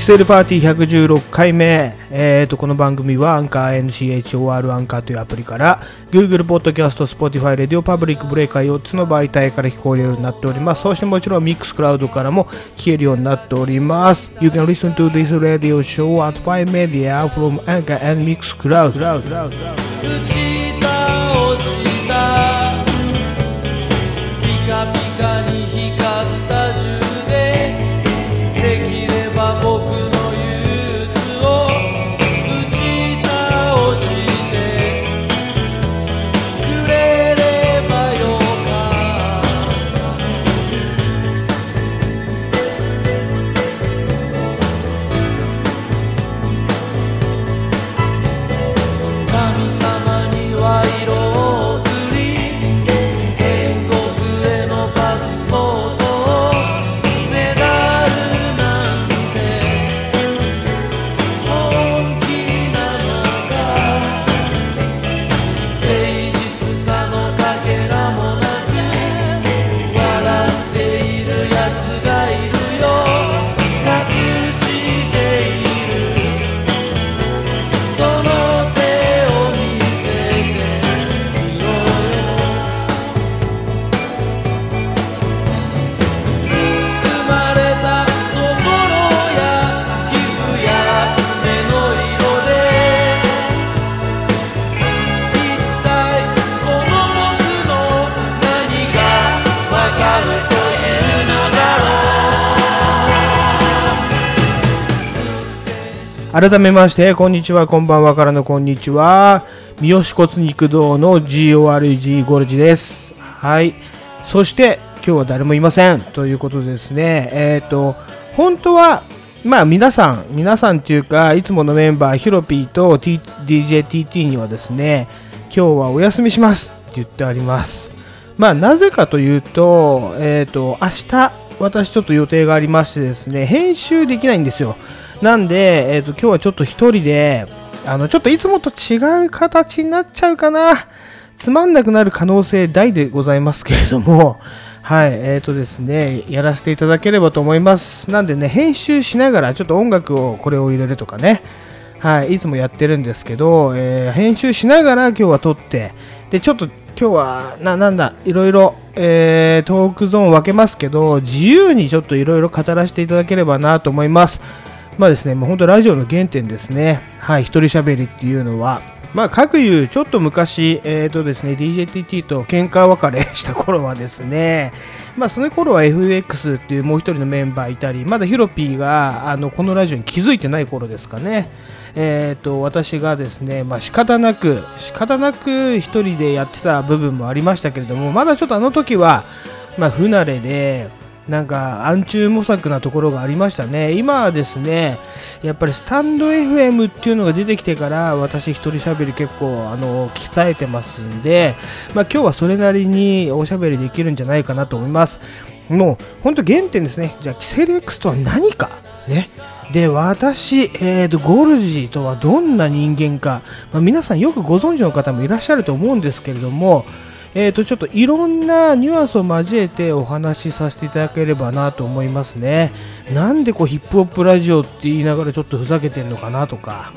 キセルパーティー116回目、えー、とこの番組はアンカー NCHOR アンカーというアプリから Google Podcast、Spotify、Radio Public、ブレイカー4つの媒体から聞こえるようになっておりますそしてもちろん Mixcloud からも聞けるようになっております You can listen to this radio show at 5 media from Anchor and Mixcloud 改めましてこんにちは。こんばんは。からのこんにちは。三好骨肉堂の GORG ゴルジです。はい。そして今日は誰もいません。ということですね。えっ、と本当はまあ皆さん皆さんっていうかいつものメンバーヒロピーと、T、DJTT にはですね今日はお休みします。って言ってあります。まあなぜかというとえっ、と明日私ちょっと予定がありましてですね編集できないんですよ。なんで、えー、と今日はちょっと一人であのちょっといつもと違う形になっちゃうかな。つまんなくなる可能性大でございますけれども。はいえーとですねやらせていただければと思います。なんでね編集しながらちょっと音楽をこれを入れるとかね。はい、いつもやってるんですけど、えー編集しながら今日は撮って、で、ちょっと今日は、ななんだ、いろいろ、えートークゾーン分けますけど、自由にちょっといろいろ語らせていただければなと思います。まあですね、もう本当ラジオの原点ですね。はい、一人喋りっていうのは。まあ、各言う、ちょっと昔、えっ、とですね、DJTT と喧嘩別れした頃はですね、まあ、その頃は FX っていうもう一人のメンバーいたり、まだヒロピーが、あの、このラジオに気づいてない頃ですかね。えー、と私がですね、まあ、仕方なく仕方なく一人でやってた部分もありましたけれどもまだちょっとあの時は、まあ、不慣れでなんか暗中模索なところがありましたね。今はですねやっぱりスタンド FM っていうのが出てきてから私一人喋り結構あの鍛えてますんで、まあ、今日はそれなりにおしゃべりできるんじゃないかなと思います。もう本当原点ですね。じゃあキセル X とは何か？ね。で私、えー、とゴルジーとはどんな人間か、まあ、皆さんよくご存知の方もいらっしゃると思うんですけれども、えー、とちょっといろんなニュアンスを交えてお話しさせていただければなと思いますね。なんでこうヒップホップラジオって言いながらちょっとふざけてんのかなとか、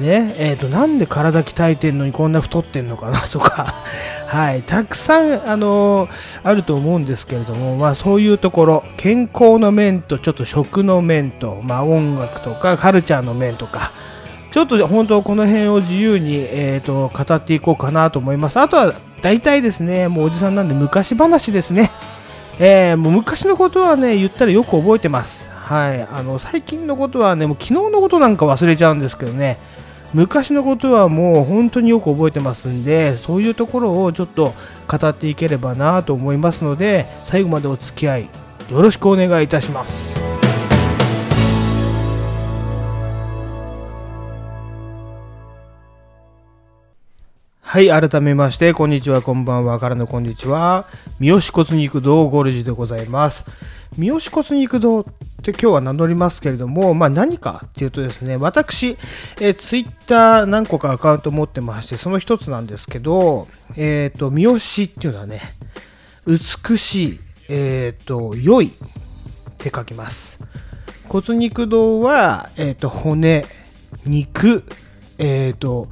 ね。えー、となんで体鍛えてんのにこんな太ってんのかなとか、はい、たくさん、あのーあると思うんですけれども、まあ、そういうところ。健康の面とちょっと食の面と、まあ、音楽とかカルチャーの面とか。ちょっと本当この辺を自由に、えー、と語っていこうかなと思います。あとは大体ですねもうおじさんなんで昔話ですね。えーもう昔のことはね言ったらよく覚えてます。はい。あの最近のことはねもう昨日のことなんか忘れちゃうんですけどね。昔のことはもう本当によく覚えてますんでそういうところをちょっと語っていければなと思いますので最後までお付き合いよろしくお願いいたします。はい改めましてこんにちは。こんばんは。からのこんにちは。三好骨肉堂ゴルジでございます。三好骨肉堂って今日は名乗りますけれども、まあ、何かっていうとですね私、えー、ツイッター何個かアカウント持ってましてその一つなんですけどえっ、と三好っていうのはね美しいえっ、と良いって書きます。骨肉堂は、えっ、と、骨、肉、えっ、と、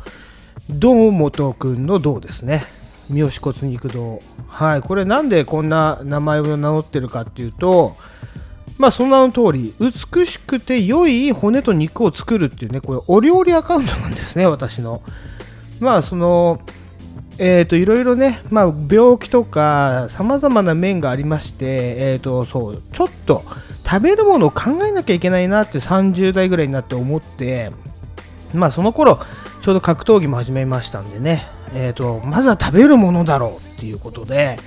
堂本くんの堂ですね。三好骨肉堂。はい。これなんでこんな名前を名乗ってるかっていうと、まあその名の通り、美しくて良い骨と肉を作るっていうね、これお料理アカウントなんですね、私の。まあその、えーと、いろいろね、まあ、病気とかさまざまな面がありまして、えーと、そうちょっと食べるものを考えなきゃいけないなって30代ぐらいになって思って、まあ、その頃ちょうど格闘技も始めましたんでね、えーと、まずは食べるものだろうっていうことで、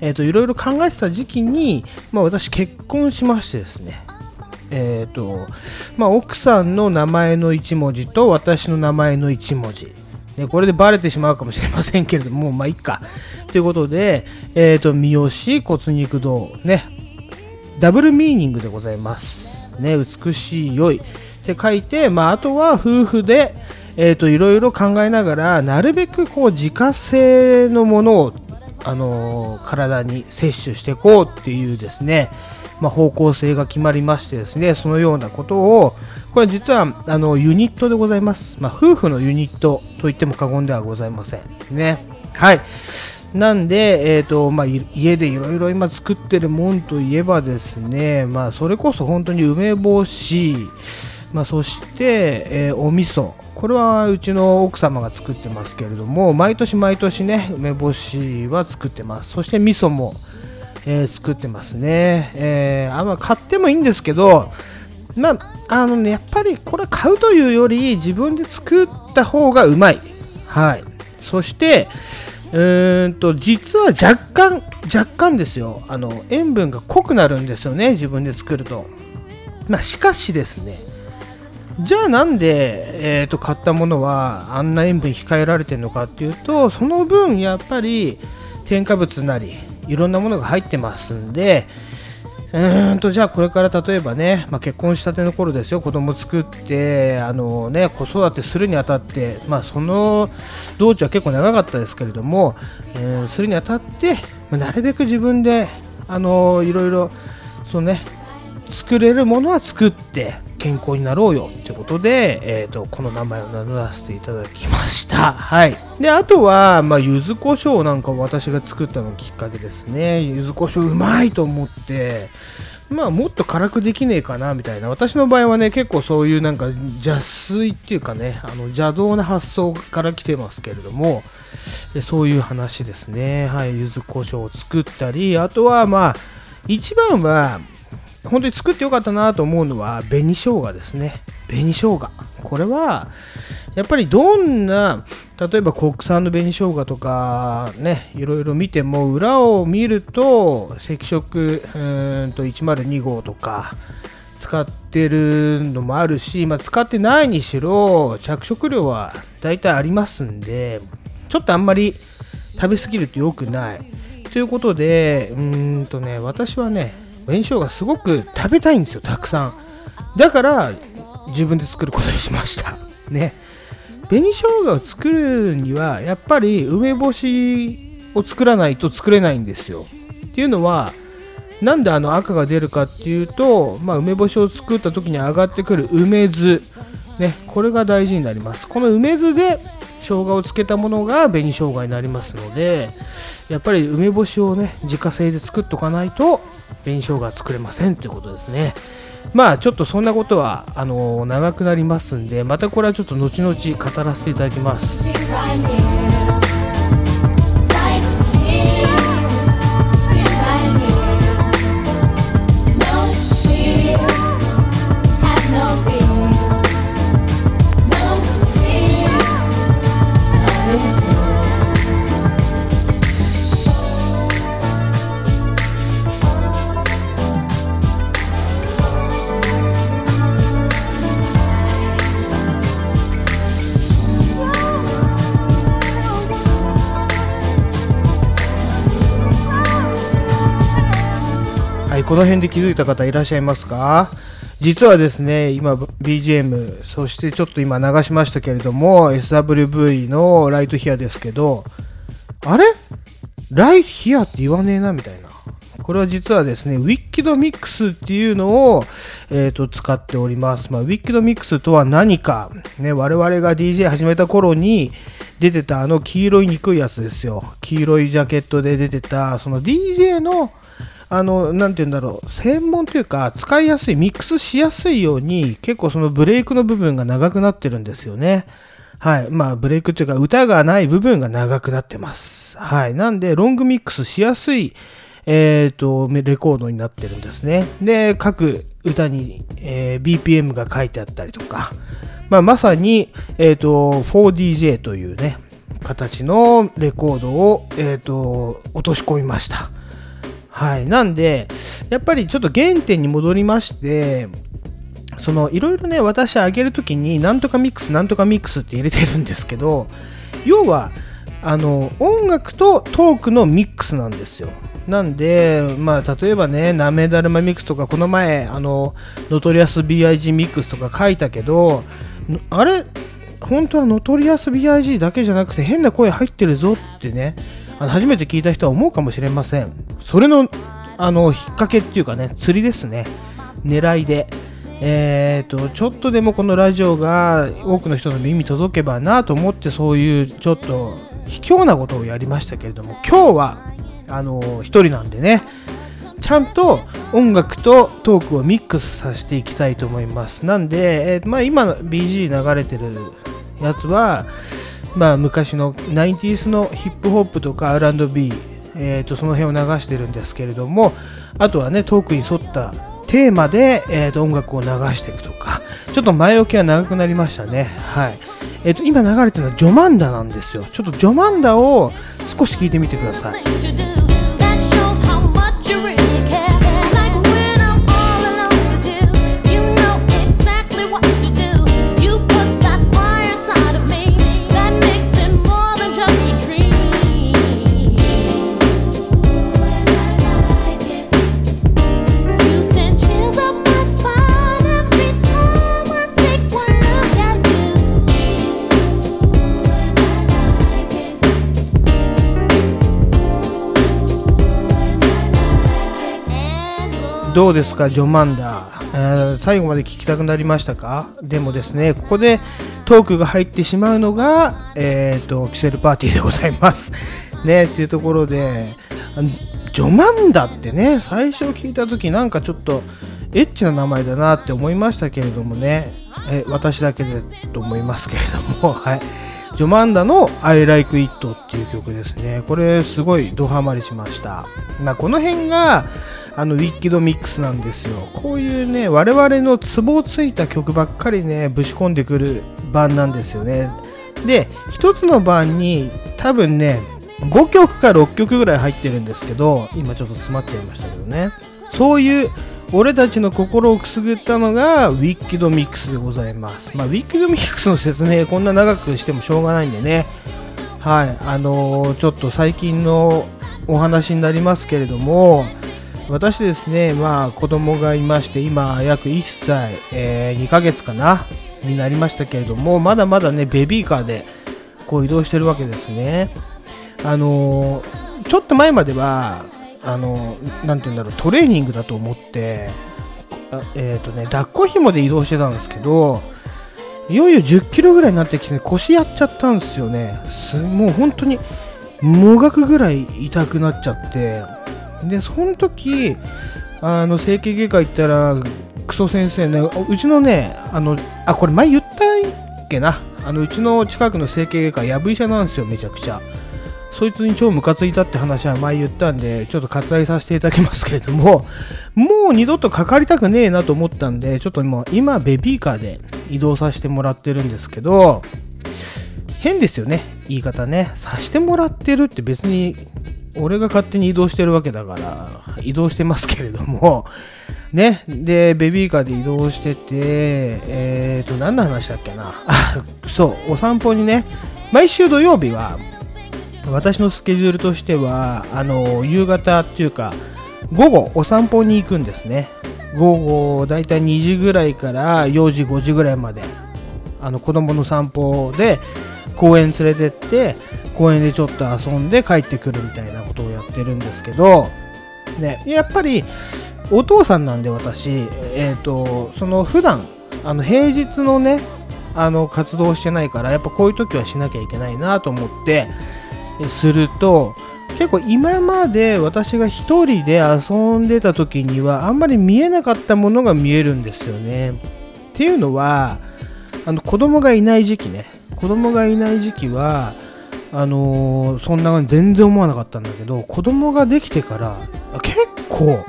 えー、といろいろ考えてた時期に、まあ、私結婚しましてですねえーとまあ、奥さんの名前の1文字と私の名前の1文字ね、これでバレてしまうかもしれませんけれども、まあ、いっか。ということで、えっ、ー、と、三好骨肉堂、ね、ダブルミーニングでございます。ね、美しい、良い。って書いて、まあ、あとは夫婦で、えっ、ー、と、いろいろ考えながら、なるべくこう、自家製のものを、あのー、体に摂取していこうっていうですね、まあ、方向性が決まりましてですね、そのようなことを、これ実はあのユニットでございます。まあ、夫婦のユニットと言っても過言ではございません。ね。はい。なんで、えーとまあ、家でいろいろ今作ってるもんといえばですね、まあ、それこそ本当に梅干し、まあ、そして、えー、お味噌これはうちの奥様が作ってますけれども毎年毎年ね梅干しは作ってますそして味噌もえー、作ってますね。えー、あま、買ってもいいんですけど、まあ、のね、やっぱりこれ買うというより自分で作った方がうまい。はい。そして、うんと、実は若干、若干ですよ。あの、塩分が濃くなるんですよね、自分で作ると。まあ、しかしですね、じゃあなんで、えー、と買ったものはあんな塩分控えられてるのかっていうとその分やっぱり添加物なりいろんなものが入ってますんで、うーんとじゃあこれから例えばね、まあ、結婚したての頃ですよ、子供作って、あのね、子育てするにあたって、まあ、その道中は結構長かったですけれども、えー、するにあたって、まあ、なるべく自分で、あのいろいろ、そのね、作れるものは作って、健康になろうよってことで、えーと、この名前を名乗らせていただきました。はい。で、あとは、まあ、柚子胡椒なんか私が作ったのきっかけですね。柚子胡椒うまいと思って、まあ、もっと辛くできねえかなみたいな。私の場合はね、結構そういうなんか邪推っていうかね、あの邪道な発想から来てますけれども、でそういう話ですね。はい。柚子胡椒を作ったり、あとはまあ、一番は、本当に作ってよかったなと思うのは紅生姜ですね。紅生姜。これはやっぱりどんな例えば国産の紅生姜とかねいろいろ見ても裏を見ると赤色うんと102号とか使ってるのもあるし、まあ、使ってないにしろ着色料は大体ありますんでちょっとあんまり食べ過ぎると良くない。ということでうんとね私はね紅生姜すごく食べたいんですよたくさん。だから自分で作ることにしました。ね。紅生姜を作るにはやっぱり梅干しを作らないと作れないんですよ。っていうのはなんであの赤が出るかっていうと、まあ、梅干しを作った時に上がってくる梅酢。ね。これが大事になります。この梅酢で生姜をつけたものが紅生姜になりますのでやっぱり梅干しをね自家製で作っとかないと紅生姜作れませんということですね。まあちょっとそんなことはあの長くなりますんでまたこれはちょっと後々語らせていただきます。この辺で気づいた方いらっしゃいますか？実はですね、今 BGM、そしてちょっと今流しましたけれども、SWV のライトヒアですけど、あれ？ライトヒアって言わねえなみたいな。これは実はですね、ウィッキドミックスっていうのを、えー、と使っております。まあ、ウィッキドミックスとは何か、ね、我々が DJ 始めた頃に出てたあの黄色い憎いやつですよ。黄色いジャケットで出てた、その DJ のあの、なて言うんだろう、専門というか、使いやすい、ミックスしやすいように、結構そのブレイクの部分が長くなってるんですよね。はい。まあ、ブレイクというか、歌がない部分が長くなってます。はい。なんで、ロングミックスしやすい、えっ、と、レコードになってるんですね。で、各歌に、えー BPM が書いてあったりとか、まあ、まさに、えっ、と、4DJ というね、形のレコードを、えっ、と、落とし込みました。はい。なんで、やっぱりちょっと原点に戻りまして、そのいろいろね私上げるときになんとかミックスなんとかミックスって入れてるんですけど要はあの音楽とトークのミックスなんですよなんでまあ例えばねなめだるまミックスとかこの前あのノトリアス BIG ミックスとか書いたけどあれ？本当はノトリアス BIG だけじゃなくて変な声入ってるぞってねあの初めて聞いた人は思うかもしれません。それのあの引っ掛けっていうかね釣りですね。狙いで。えー、とちょっとでもこのラジオが多くの人の耳に届けばなと思ってそういうちょっと卑怯なことをやりましたけれども今日はあの一人なんでね。ちゃんと音楽とトークをミックスさせていきたいと思います。なんで、えーまあ、今の BG 流れてるやつは、まあ、昔の 90s のヒップホップとか R&B、えー、とその辺を流してるんですけれどもあとはねトークに沿ったテーマで、えー、と音楽を流していくとか、ちょっと前置きは長くなりましたね。はい。えー、と、今流れてるのはジョマンダなんですよ。ちょっとジョマンダを少し聞いてみてください。どうですか、ジョマンダ、えー最後まで聞きたくなりましたか？でもですね、ここでトークが入ってしまうのが、えっ、と、キセルパーティーでございます。ね、っていうところで、ジョマンダってね、最初聞いた時なんかちょっとエッチな名前だなって思いましたけれどもね、え私だけでと思いますけれども、はい。ジョマンダの I Like It っていう曲ですね。これすごいドハマりしました。まあ、この辺があのウィッキドミックスなんですよ。こういうね、我々のツボをついた曲ばっかりね、ぶち込んでくる版なんですよね。で、一つの版に多分ね、5曲か6曲ぐらい入ってるんですけど、今ちょっと詰まっちゃいましたけどね。そういう俺たちの心をくすぐったのがウィッキドミックスでございます。まあ、ウィッキドミックスの説明こんな長くしてもしょうがないんでね。はい、あのーちょっと最近のお話になりますけれども、私ですね、まあ子供がいまして、今約1歳、えー2ヶ月かな、になりましたけれども、まだまだね、ベビーカーでこう移動してるわけですね。あのーちょっと前までは、あのーなんて言うんだろう、トレーニングだと思って、えっ、とね、抱っこ紐で移動してたんですけど、いよいよ10キロぐらいになってきて、腰やっちゃったんですよね。すもう本当に、もがくぐらい痛くなっちゃって、で、その時、あの、整形外科行ったら、クソ先生ね、うちのね、あの、あ、これ前言ったっけな。あの、うちの近くの整形外科、やぶ医者なんですよ、めちゃくちゃ。そいつに超ムカついたって話は前言ったんで、ちょっと割愛させていただきますけれども、もう二度とかかりたくねえなと思ったんで、ちょっともう今、ベビーカーで移動させてもらってるんですけど、変ですよね、言い方ね。さしてもらってるって別に、俺が勝手に移動してるわけだから、移動してますけれども、ね、で、ベビーカーで移動してて、えーと、何の話だっけな。そう、お散歩にね、毎週土曜日は、私のスケジュールとしては、あの、夕方っていうか、午後お散歩に行くんですね。午後、だいたい2時ぐらいから4時、5時ぐらいまで、あの、子供の散歩で、公園連れてって、公園でちょっと遊んで帰ってくるみたいなことをやってるんですけど、ね、やっぱりお父さんなんで私、えー、とその普段あの平日のねあの活動してないからやっぱこういう時はしなきゃいけないなと思ってすると結構今まで私が一人で遊んでた時にはあんまり見えなかったものが見えるんですよね。っていうのはあの子供がいない時期ね子供がいない時期はあのーそんなに全然思わなかったんだけど子供ができてから結構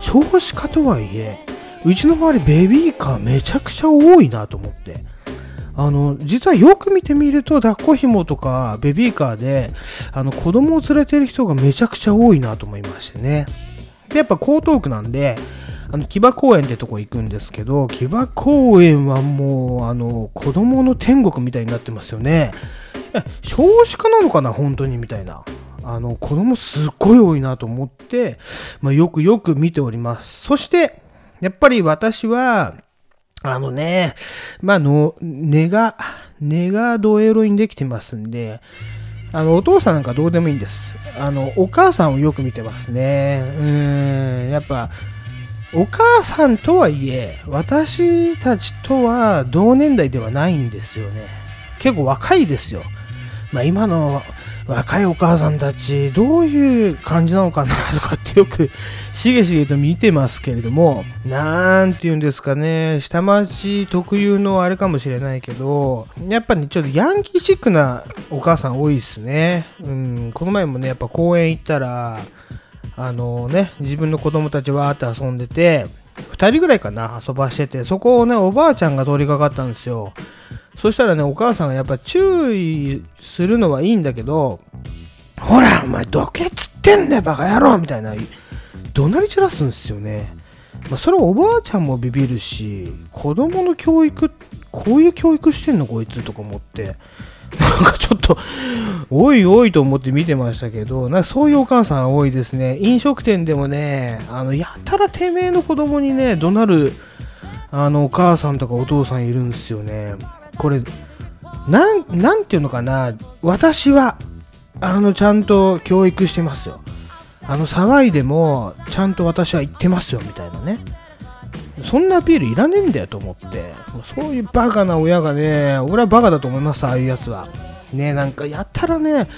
少子化とはいえうちの周りベビーカーめちゃくちゃ多いなと思って。あの実はよく見てみると抱っこ紐とかベビーカーであの子供を連れてる人がめちゃくちゃ多いなと思いましてね。でやっぱ江東区なんであの木場公園ってとこ行くんですけど木場公園はもうあの子供の天国みたいになってますよねえ少子化なのかな？本当にみたいなあの子供すっごい多いなと思って、まあ、よくよく見ておりますそしてやっぱり私はあのね、まあ、の、根が、根がドエロにできてますんで、あの、お父さんなんかどうでもいいんです。あの、お母さんをよく見てますね。うーん、やっぱ、お母さんとはいえ、私たちとは同年代ではないんですよね。結構若いですよ。まあ、今の若いお母さんたち、どういう感じなのかなとかってよくしげしげと見てますけれども、なんて言うんですかね、下町特有のあれかもしれないけど、やっぱりちょっとヤンキーチックなお母さん多いですね。うん、この前もね、やっぱ公園行ったら、あのね、自分の子供たちわーって遊んでて、2人ぐらいかな、遊ばしてて、そこをね、おばあちゃんが通りかかったんですよ。そしたらね、お母さんがやっぱ注意するのはいいんだけど、ほら、お前どけっつってんだよ、バカ野郎みたいな、怒鳴り散らすんですよね。まあ、それはおばあちゃんもビビるし、子供の教育、こういう教育してんのこいつとか思って、なんかちょっと、おいおいと思って見てましたけど、なんかそういうお母さん多いですね。飲食店でもね、あの、やたらてめえの子供にね、怒鳴る、あの、お母さんとかお父さんいるんですよね。これ、なん、なんていうのかな、私は、あの、ちゃんと教育してますよ。あの、騒いでも、ちゃんと私は言ってますよ、みたいなね。そんなアピールいらねえんだよと思って、もうそういうバカな親がね、俺はバカだと思います、ああいうやつは。ね、なんかやったらね、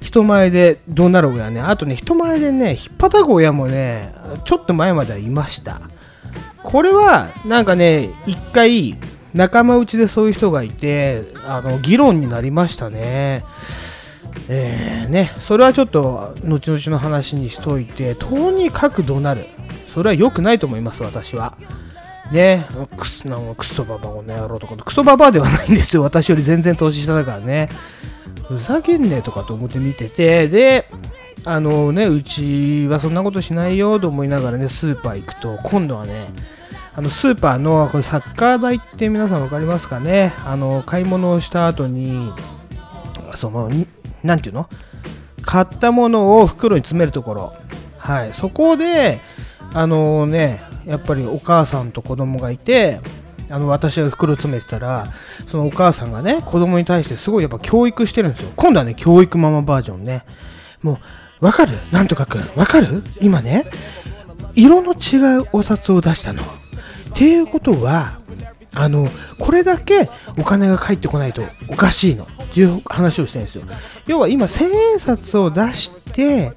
人前で怒鳴る親ね、あとね、人前でね、引っ叩く親もね、ちょっと前まではいました。これは、なんかね、一回、仲間内でそういう人がいて、あの、議論になりましたね。えー、ね、それはちょっと、後々の話にしといて、とにかく怒鳴る。それは良くないと思います、私は。ね、クスなんかクソババアこの野郎とか、クソババアではないんですよ、私より全然年下だからね。ふざけんねとかと思って見てて、で、あのね、うちはそんなことしないよと思いながらね、スーパー行くと、今度はね、あのスーパーのこれサッカー台って皆さん分かりますかね？あの買い物をした後にそのになんていうの？買ったものを袋に詰めるところ。はい。そこであのねやっぱりお母さんと子供がいてあの私が袋詰めてたらそのお母さんがね子供に対してすごいやっぱ教育してるんですよ。今度はね教育ママバージョンね。もうわかる？なんとかくんわかる？今ね色の違うお札を出したの。っていうことは、あの、これだけお金が返ってこないとおかしいのっていう話をしてるんですよ。要は今、千円札を出して、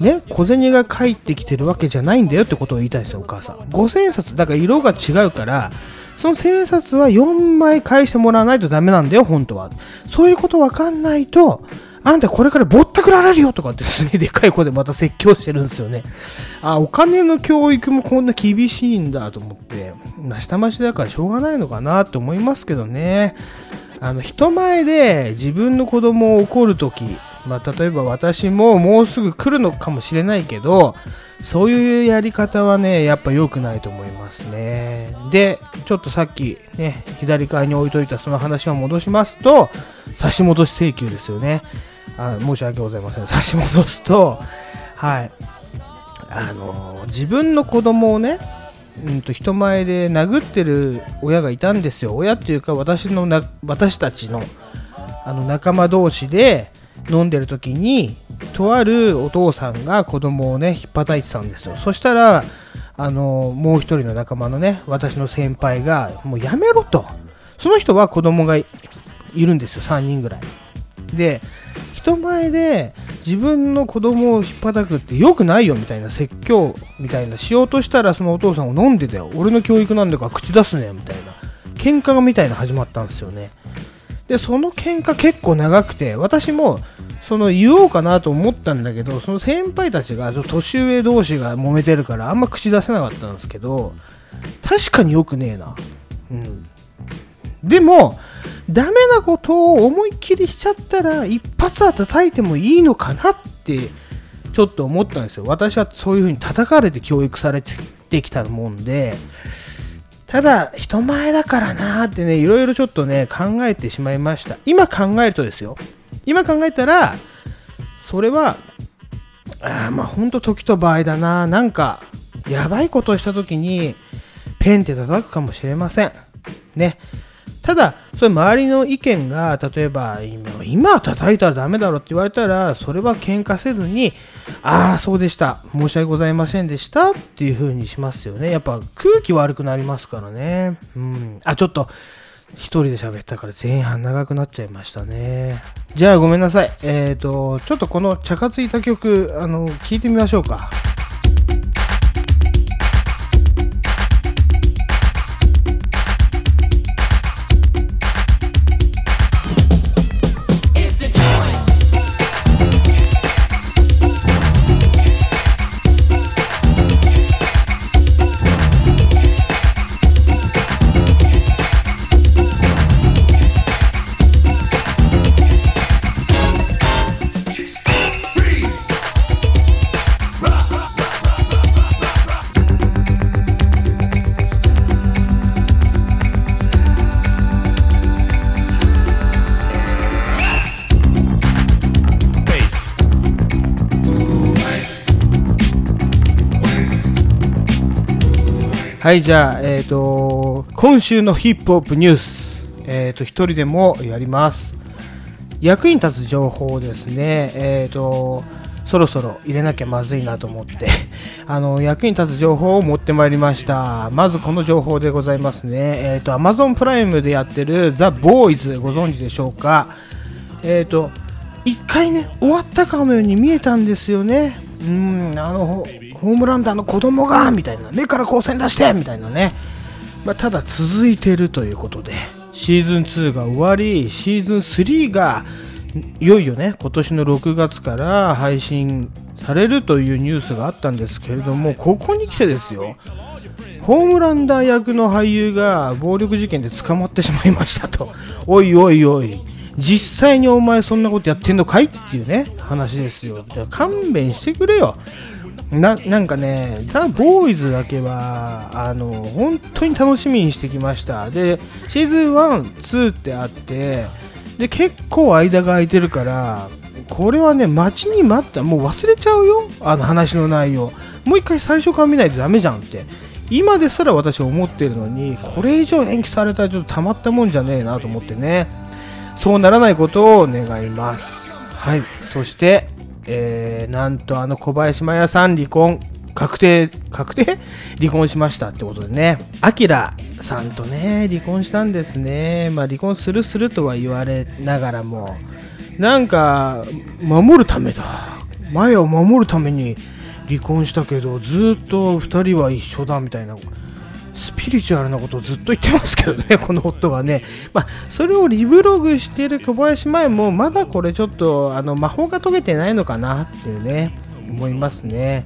ね、小銭が返ってきてるわけじゃないんだよってことを言いたいんですよ、お母さん。五千円札、だから色が違うから、その千円札は4枚返してもらわないとダメなんだよ、本当は。そういうことわかんないと、あんたこれからぼったくられるよとかってすげえでかい声でまた説教してるんですよね。あ、お金の教育もこんな厳しいんだと思って、まあ、下町だからしょうがないのかなと思いますけどね。あの、人前で自分の子供を怒るとき、まあ、例えば私ももうすぐ来るのかもしれないけど、そういうやり方はね、やっぱ良くないと思いますね。で、ちょっとさっきね、左側に置いといたその話を戻しますと、差し戻し請求ですよね。あ申し訳ございません。差し戻すと、はい。あの自分の子供をね、うん、と人前で殴ってる親がいたんですよ。親っていうか私のな私たちのあの仲間同士で飲んでる時にとあるお父さんが子供をね引っ叩いてたんですよそしたらあのもう一人の仲間のね私の先輩がもうやめろとその人は子供がいるんですよ3人ぐらいで人前で自分の子供を引っ叩くって良くないよみたいな説教みたいなしようとしたらそのお父さんを飲んでたよ俺の教育なんだから口出すねみたいな喧嘩がみたいな始まったんですよね。でその喧嘩結構長くて私もその言おうかなと思ったんだけどその先輩たちが年上同士が揉めてるからあんま口出せなかったんですけど確かによくねえな。うん。でもダメなことを思いっきりしちゃったら一発は叩いてもいいのかなってちょっと思ったんですよ。私はそういう風に叩かれて教育されてきたもんで。ただ人前だからなーってねいろいろちょっとね考えてしまいました。今考えるとですよ。今考えたらそれはあまあほんと時と場合だな。なんかやばいことをした時にペンって叩くかもしれません。ね。ただそれ周りの意見が例えば今叩いたらダメだろって言われたらそれは喧嘩せずにああそうでした。申し訳ございませんでした。っていう風にしますよね。やっぱ空気悪くなりますからね。うん。あちょっと一人で喋ったから前半長くなっちゃいましたね。じゃあごめんなさい。えっ、とちょっとこの茶化ついた曲あの聞いてみましょうか。はい、じゃあ、えっ、と、今週のヒップホップニュース、えっ、と、一人でもやります。役に立つ情報ですね、えっ、と、そろそろ入れなきゃまずいなと思って、あの、役に立つ情報を持ってまいりました。まずこの情報でございますね。えっ、と、Amazon プライムでやってるザ・ボーイズご存知でしょうか？えっ、と、一回ね、終わったかのように見えたんですよね。うん、あの、ホームランダーの子供が、みたいな、目から光線出してみたいなね。まあ、ただ続いてるということで、シーズン2が終わり、シーズン3が、いよいよね、今年の6月から配信されるというニュースがあったんですけれども、ここに来てですよ、ホームランダー役の俳優が暴力事件で捕まってしまいましたと。おいおいおい。実際にお前そんなことやってんのかいっていうね、話ですよ。勘弁してくれよ。ななんかね、ザ・ボーイズだけは、あの、本当に楽しみにしてきました。で、シーズン1、2ってあって、で、結構間が空いてるから、これはね、待ちに待った、もう忘れちゃうよ、あの話の内容。もう一回最初から見ないとダメじゃんって。今ですら私思ってるのに、これ以上延期されたらちょっとたまったもんじゃねえなと思ってね。そうならないことを願います。はい。そして、えー、なんとあの小林麻也さん離婚確定、確定？離婚しましたってことでね。アキラさんとね、離婚したんですね。まあ離婚するするとは言われながらも、なんか、守るためだ。麻也を守るために離婚したけど、ずっと2人は一緒だみたいな。スピリチュアルなことをずっと言ってますけどね、この夫がね。まあ、それをリブログしている小林麻衣も、まだこれちょっと、あの、魔法が解けてないのかなっていうね、思いますね。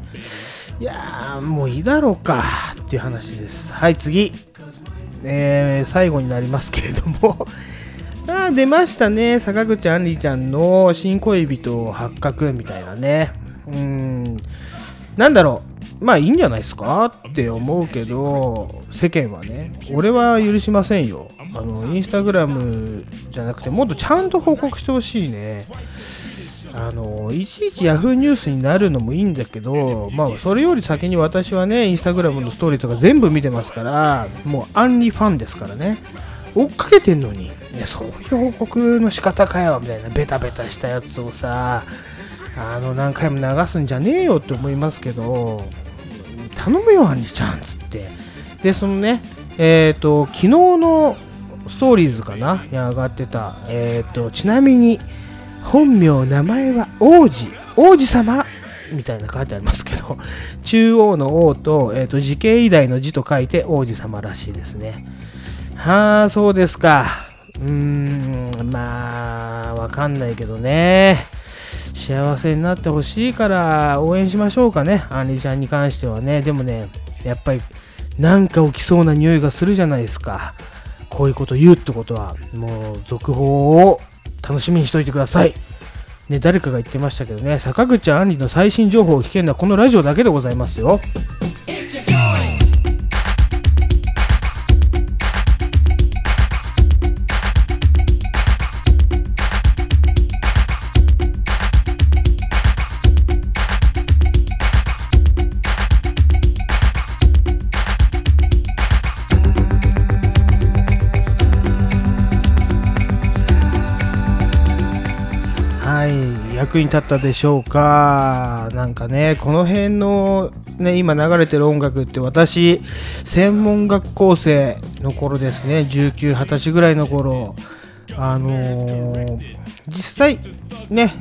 いやー、もういいだろうかっていう話です。はい、次。えー、最後になりますけれども。あ出ましたね。坂口杏里ちゃんの新恋人発覚みたいなね。うーん。なんだろう。まあいいんじゃないですかって思うけど、世間はね、俺は許しませんよ。あの、インスタグラムじゃなくて、もっとちゃんと報告してほしいね。あの、いちいちヤフーニュースになるのもいいんだけど、まあそれより先に私はね、インスタグラムのストーリーとか全部見てますから、もうアンリファンですからね。追っかけてんのに、ね、そういう報告の仕方かよ、みたいなベタベタしたやつをさ、あの何回も流すんじゃねえよって思いますけど頼むよアンリちゃんつって。でそのねえっ、と昨日のストーリーズかな？に上がってたえっ、とちなみに本名名前は王子王子様？みたいな書いてありますけど。中央の王と,、えー、と時系偉大の字と書いて王子様らしいですね。はあそうですか。うーんまあわかんないけどね。幸せになってほしいから応援しましょうかね。アンリちゃんに関してはね。でもねやっぱりなんか起きそうな匂いがするじゃないですか。こういうこと言うってことはもう続報を楽しみにしといてください。ね、誰かが言ってましたけどね、坂口杏里の最新情報を聞けるのはこのラジオだけでございますよ。役に立ったでしょうか。なんかね、この辺のね、今流れてる音楽って私、専門学校生の頃ですね、19、20歳ぐらいの頃、あのー実際ね、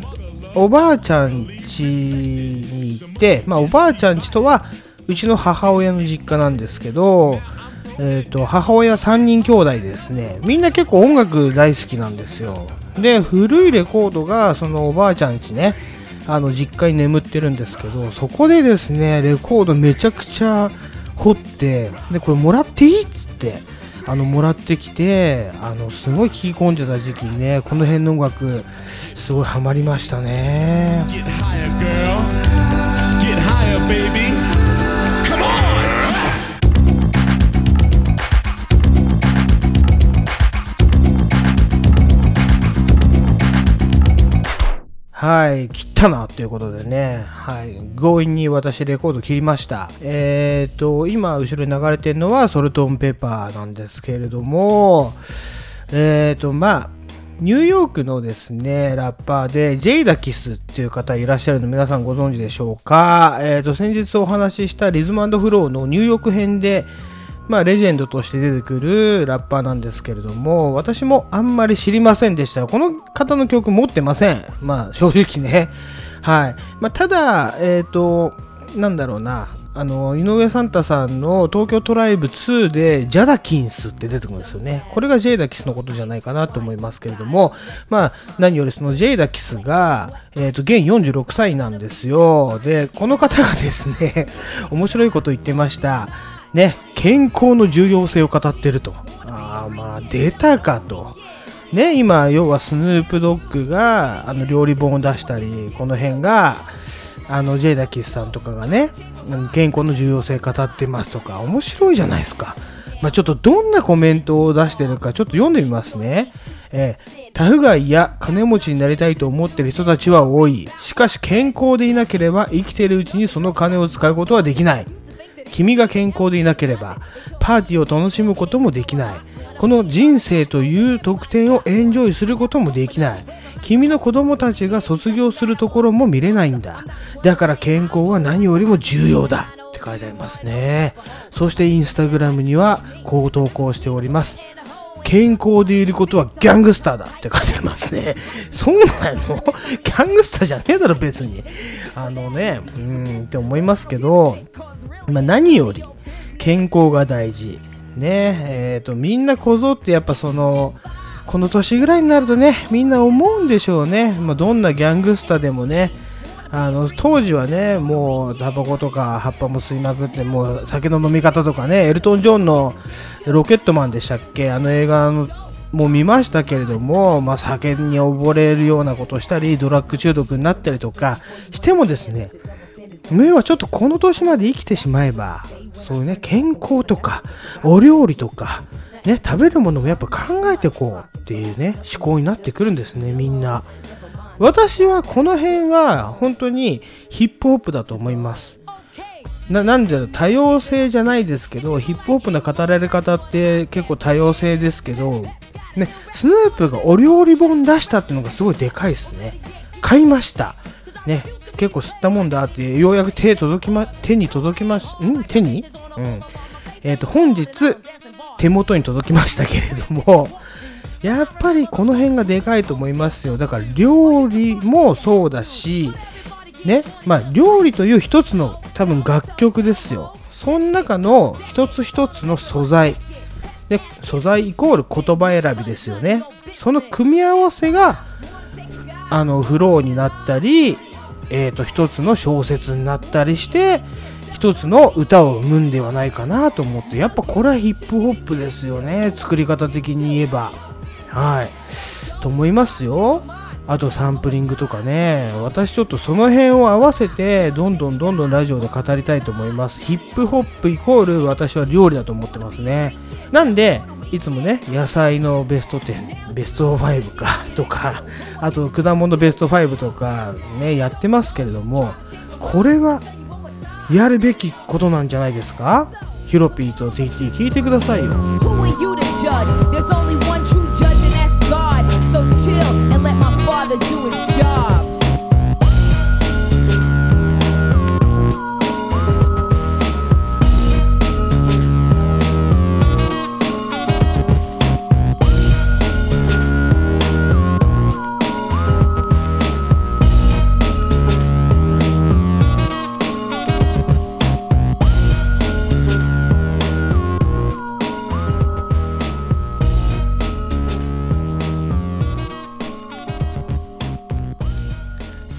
おばあちゃん家に行って、まあおばあちゃん家とは、うちの母親の実家なんですけど、えー、と母親3人兄弟でですねみんな結構音楽大好きなんですよで古いレコードがそのおばあちゃん家ねあの実家に眠ってるんですけどそこでですねレコードめちゃくちゃ掘ってでこれもらっていいっつってあのもらってきてあのすごい聴き込んでた時期にねこの辺の音楽すごいハマりましたね Get higher, girl. Get higher, baby. はい、切ったなということでね、はい、強引に私レコード切りました。えっ、と、今後ろに流れてるのはソルトンペッパーなんですけれども、えっ、と、まあ、ニューヨークのですね、ラッパーで、ジェイダキスっていう方いらっしゃるの皆さんご存知でしょうか。えっ、と、先日お話ししたリズムフローのニューヨーク編で、まあ、レジェンドとして出てくるラッパーなんですけれども、私もあんまり知りませんでした。この方の曲持ってません。まあ、正直ね。はい。まあ、ただ、えっ、と、なんだろうな。あの、井上サンタさんの東京トライブ2で、ジャダキンスって出てくるんですよね。これがジェイダキスのことじゃないかなと思いますけれども、まあ、何よりそのジェイダキスが、えっ、と、現46歳なんですよ。で、この方がですね、面白いこと言ってました。ね、健康の重要性を語ってると。ああ、まあ、出たかと。ね、今、要はスヌープドッグがあの料理本を出したり、この辺が、あの、ジェイダキスさんとかがね、健康の重要性語ってますとか、面白いじゃないですか。まあ、ちょっとどんなコメントを出してるか、ちょっと読んでみますね。えータフガイや金持ちになりたいと思ってる人たちは多い。しかし健康でいなければ生きているうちにその金を使うことはできない。君が健康でいなければパーティーを楽しむこともできない。この人生という特典をエンジョイすることもできない。君の子供たちが卒業するところも見れないんだ。だから健康は何よりも重要だ。って書いてありますね。そしてインスタグラムにはこう投稿しております。健康でいることはギャングスターだって書いてありますね。そうなの？ギャングスターじゃねえだろ、別に。あのね、うんって思いますけど、まあ、何より健康が大事。ね、えっ、と、みんなこぞってやっぱその、この年ぐらいになるとね、みんな思うんでしょうね。まあ、どんなギャングスターでもね、あの当時はね、もうタバコとか葉っぱも吸いまくって、もう酒の飲み方とかね、エルトン・ジョンのロケットマンでしたっけ、あの映画のも見ましたけれども、まあ、酒に溺れるようなことをしたり、ドラッグ中毒になったりとかしてもですね、要はちょっとこの年まで生きてしまえば、そういうね、健康とか、お料理とか、ね、食べるものもやっぱ考えていこうっていうね、思考になってくるんですね、みんな。私はこの辺は本当にヒップホップだと思います。ななんで多様性じゃないですけど、ヒップホップの語られ方って結構多様性ですけど、ね、スヌープがお料理本出したっていうのがすごいでかいですね。買いました。ね結構吸ったもんだってようやく手届きま手に届きますん？手に？うんえっ、と本日手元に届きましたけれどもやっぱりこの辺がでかいと思いますよ。だから料理もそうだしねまあ料理という一つの多分楽曲ですよ。その中の一つ一つの素材。で素材イコール言葉選びですよね。その組み合わせがあのフローになったりえー、と一つの小説になったりして一つの歌を生むんではないかなと思って。やっぱこれはヒップホップですよね。作り方的に言えば。はい。と思いますよ。あとサンプリングとかね。私ちょっとその辺を合わせてどんどんどんどんラジオで語りたいと思います。ヒップホップイコール私は料理だと思ってますね。なんでいつもね野菜のベスト10ベスト5かとかあと果物ベスト5とかねやってますけれどもこれはやるべきことなんじゃないですか？ヒロピーと TT 聞いてくださいよ。the Jews.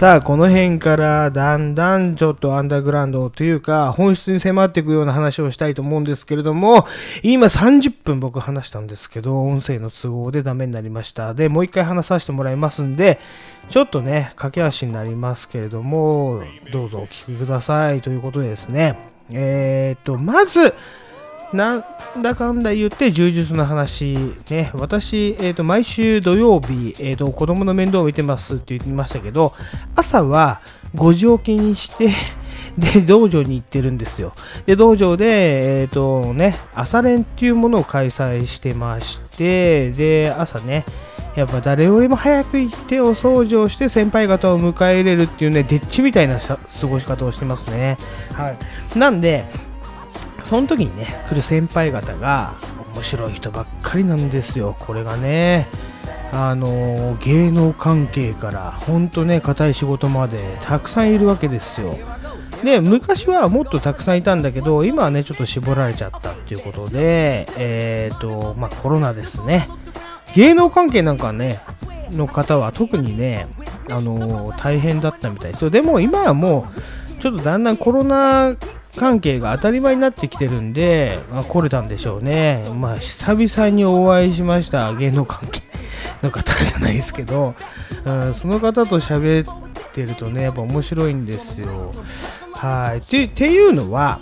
さあこの辺からだんだんちょっとアンダーグラウンドというか本質に迫っていくような話をしたいと思うんですけれども今30分僕話したんですけど音声の都合でダメになりました。でもう一回話させてもらいますんでちょっとね駆け足になりますけれどもどうぞお聞きくださいということでですね。えー、っとまずなんだかんだ言って充実の話ね。私、えー、と毎週土曜日、えー、と子供の面倒を見てますって言ってましたけど朝は5時起きにしてで道場に行ってるんですよ。で道場で、えーとね、朝練っていうものを開催してましてで朝ねやっぱ誰よりも早く行ってお掃除をして先輩方を迎え入れるっていうねでっちみたいな過ごし方をしてますね。はい。なんでその時にね来る先輩方が面白い人ばっかりなんですよ。これがねあの芸能関係から本当ね硬い仕事までたくさんいるわけですよ。で昔はもっとたくさんいたんだけど今はねちょっと絞られちゃったっていうことでえっ、とまあコロナですね。芸能関係なんかねの方は特にねあの大変だったみたいですよ。でも今はもうちょっとだんだんコロナ関係が当たり前になってきてるんで、まあ、来れたんでしょうね。まあ、久々にお会いしました芸能関係 の方じゃないですけど、その方と喋ってるとね、やっぱ面白いんですよ。はい。てていうのは、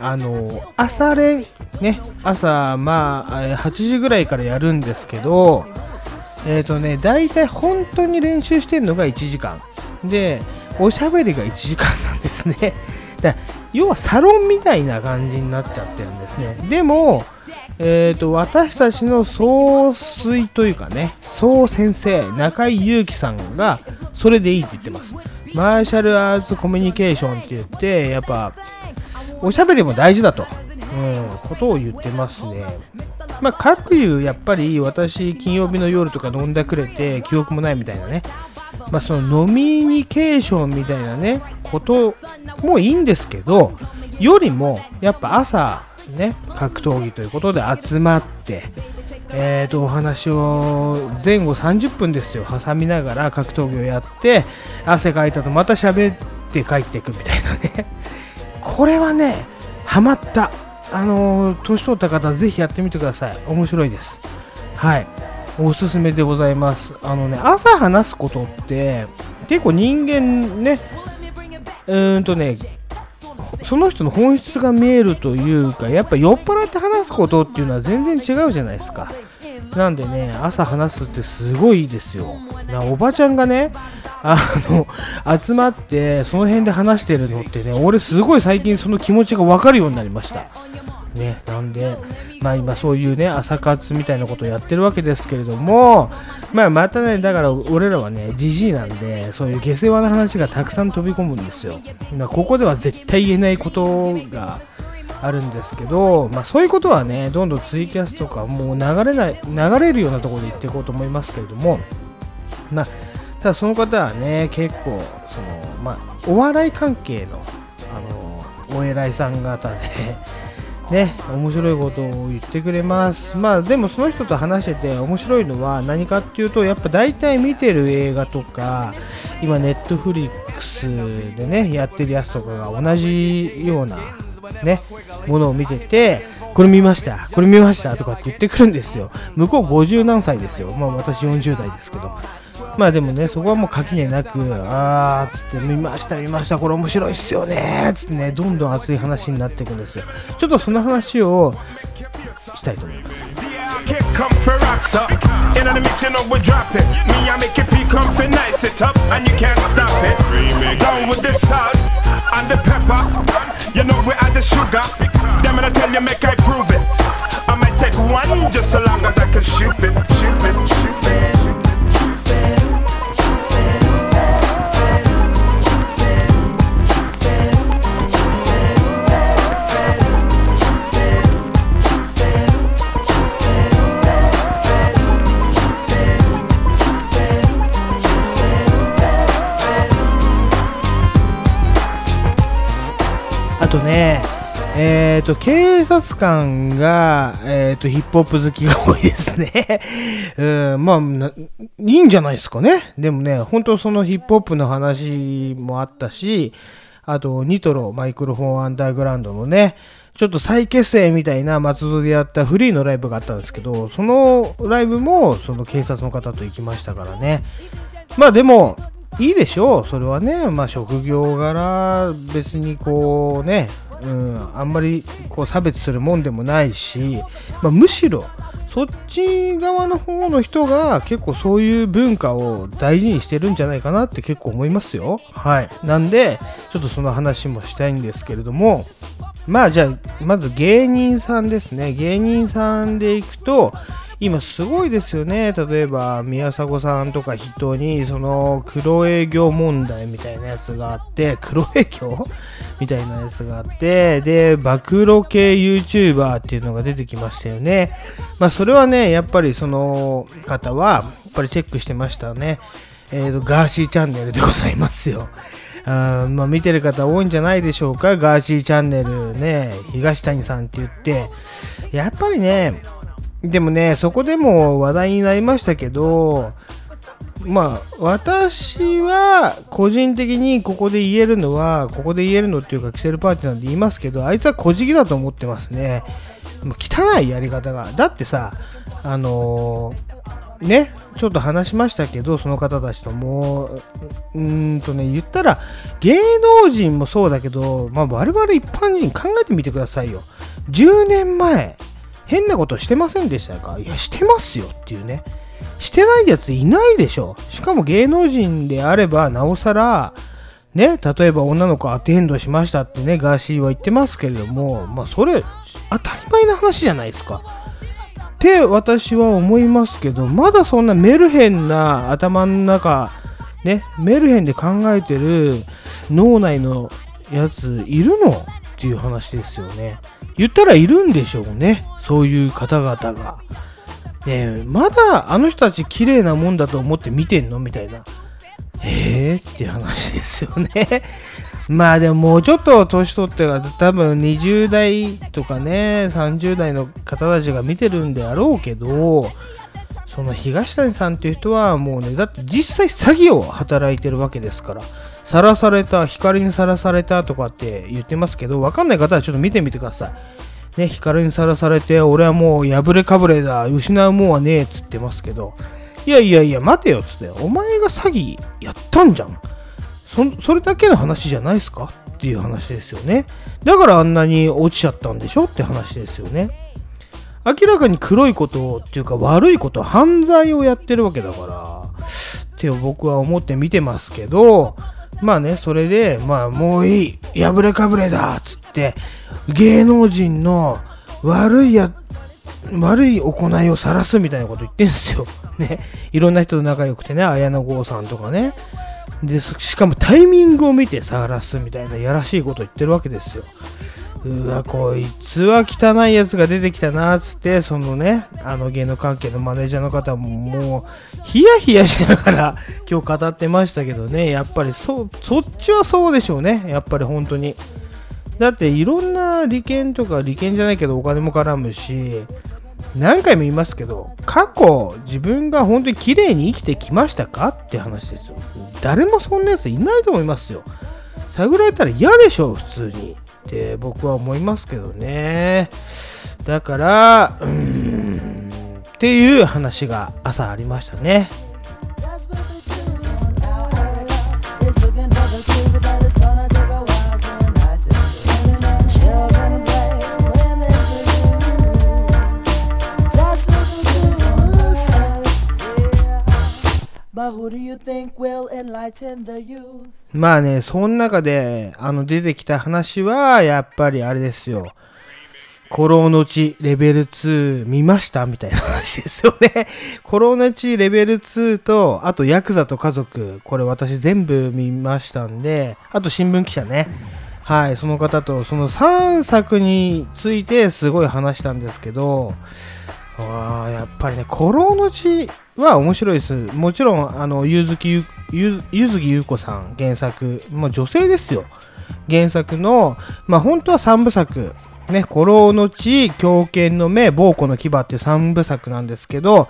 あの、朝練、ね、朝、まあ、8時ぐらいからやるんですけど、えっ、とね、大体本当に練習してるのが1時間。で、おしゃべりが1時間なんですね。だ要はサロンみたいな感じになっちゃってるんですね。でも、えーと、私たちの総帥というかね、総先生、中井祐樹さんがそれでいいって言ってます。マーシャルアーツコミュニケーションって言って、やっぱ、おしゃべりも大事だと、うん、ことを言ってますね。まあ、各有、やっぱり私、金曜日の夜とか飲んだくれて、記憶もないみたいなね、まあ、その飲みニケーションみたいなね、こともいいんですけど、よりも、やっぱ朝、ね、格闘技ということで集まって、えーと、お話を前後30分ですよ、挟みながら格闘技をやって、汗かいたとまた喋って帰っていくみたいなね。これはね、ハマった。あの年取った方、ぜひやってみてください。面白いです。はい。おすすめでございます。あのね、朝話すことって、結構人間ね、うーんとね、その人の本質が見えるというか、やっぱ酔っ払って話すことっていうのは全然違うじゃないですか。なんでね、朝話すってすごいですよ。なおばちゃんがね、あの、集まって、その辺で話してるのってね、俺すごい最近その気持ちがわかるようになりました。ね、なんで、まあ今そういうね、朝活みたいなことをやってるわけですけれども、まあまたね、だから俺らはね、じじいなんで、そういう下世話な話がたくさん飛び込むんですよ。まここでは絶対言えないことがあるんですけど、まあそういうことはね、どんどんツイキャスとかもう流れない、流れるようなところで言っていこうと思いますけれども、まあ、ただその方はね、結構、その、まあ、お笑い関係の、あの、お偉いさん方で、ね、面白いことを言ってくれます。まあ、でもその人と話してて面白いのは何かっていうと、やっぱ大体見てる映画とか、今、ネットフリックスでね、やってるやつとかが同じような、ね、ものを見てて、これ見ました、これ見ましたとかって言ってくるんですよ。向こう50何歳ですよ。ま私40代ですけど。まあでもね、そこはもう垣根なく、あーっつって、見ました見ました、これ面白いっすよねっつってね、どんどん熱い話になっていくんですよ。ちょっとその話をしたいと思います。The sugar. Them gonna tell you make I prove it. I might take one just so long as I can shoot it, shoot it. あとね、えー、と警察官が、えー、とヒップホップ好きが多いですね。うん、まあいいんじゃないですかね。でもね、本当そのヒップホップの話もあったし、あとニトロマイクロフォンアンダーグラウンドのね、ちょっと再結成みたいな松戸でやったフリーのライブがあったんですけど、そのライブもその警察の方と行きましたからね。まあでも、いいでしょう、それはね、まあ、職業柄、別にこうね、うん、あんまりこう差別するもんでもないし、まあ、むしろ、そっち側の方の人が結構そういう文化を大事にしてるんじゃないかなって結構思いますよ。はい。なんで、ちょっとその話もしたいんですけれども、まあじゃあ、まず芸人さんですね。芸人さんでいくと、今すごいですよね。例えば、宮迫さんとか筆頭に、その黒営業問題みたいなやつがあって、黒営業？みたいなやつがあって、で、暴露系 YouTuber っていうのが出てきましたよね。まあそれはね、やっぱりその方は、やっぱりチェックしてましたね。えっ、と、ガーシーチャンネルでございますよ。あまあ、見てる方多いんじゃないでしょうか。ガーシーチャンネルね、東谷さんって言って、やっぱりね、でもね、そこでも話題になりましたけど、まあ、私は個人的にここで言えるのは、ここで言えるのっていうか、キセルパーティーなんで言いますけど、あいつは小じだと思ってますね。もう汚いやり方が。だってさ、あのーね、ちょっと話しましたけど、その方たちともう、うーんとね、言ったら、芸能人もそうだけど、まあ、我々一般人考えてみてくださいよ。10年前、変なことしてませんでしたか？いや、してますよっていうね。してないやついないでしょ。しかも芸能人であれば、なおさら、ね、例えば女の子アテンドしましたってね、ガーシーは言ってますけれども、まあ、それ、当たり前な話じゃないですか。って私は思いますけど、まだそんなメルヘンな頭の中、ね、メルヘンで考えてる脳内のやついるの？っていう話ですよね。言ったらいるんでしょうね。そういう方々が。ねまだあの人たち綺麗なもんだと思って見てんのみたいな。えー？って話ですよね。まあでももうちょっと年取ってから多分20代とかね、30代の方たちが見てるんであろうけど、その東谷さんっていう人はもうね、だって実際詐欺を働いてるわけですから、さらされた、光にさらされたとかって言ってますけど、わかんない方はちょっと見てみてください。ね、光にさらされて、俺はもう破れかぶれだ、失うもんはねえっつってますけど、いやいやいや、待てよつって、お前が詐欺やったんじゃん。そそれだけの話じゃないですか？っていう話ですよね。だからあんなに落ちちゃったんでしょ？って話ですよね。明らかに黒いことっていうか悪いこと、犯罪をやってるわけだから、って僕は思って見てますけど、まあね、それで、まあもういい、破れかぶれだっつって、芸能人の悪いや悪い行いを晒すみたいなこと言ってんですよ。ね。いろんな人と仲良くてね、綾野剛さんとかね。で、しかもタイミングを見て晒すみたいなやらしいこと言ってるわけですよ。うわ、こいつは汚いやつが出てきたな、つって、そのね、あの芸能関係のマネージャーの方ももう、ヒヤヒヤしながら 今日語ってましたけどね、やっぱりそ、そっちはそうでしょうね、やっぱり本当に。だっていろんな利権とか利権じゃないけどお金も絡むし何回も言いますけど過去自分が本当に綺麗に生きてきましたかって話ですよ。誰もそんなやついないと思いますよ。探られたら嫌でしょ普通に。って僕は思いますけどね。だからうーんっていう話が朝ありましたね。まあね、その中で、あの、出てきた話は、やっぱりあれですよ。コロの地レベル2見ましたみたいな話ですよね。コロの地レベル2と、あとヤクザと家族、これ私全部見ましたんで、あと新聞記者ね。はい、その方と、その3作についてすごい話したんですけど、やっぱりね、コロの地は面白いです。もちろん、あの、ゆずきゆ、ゆずきゆうこさん原作、もう女性ですよ。原作の、まあ本当は3部作、ね、古老の地、狂犬の目、暴虎の牙っていう3部作なんですけど、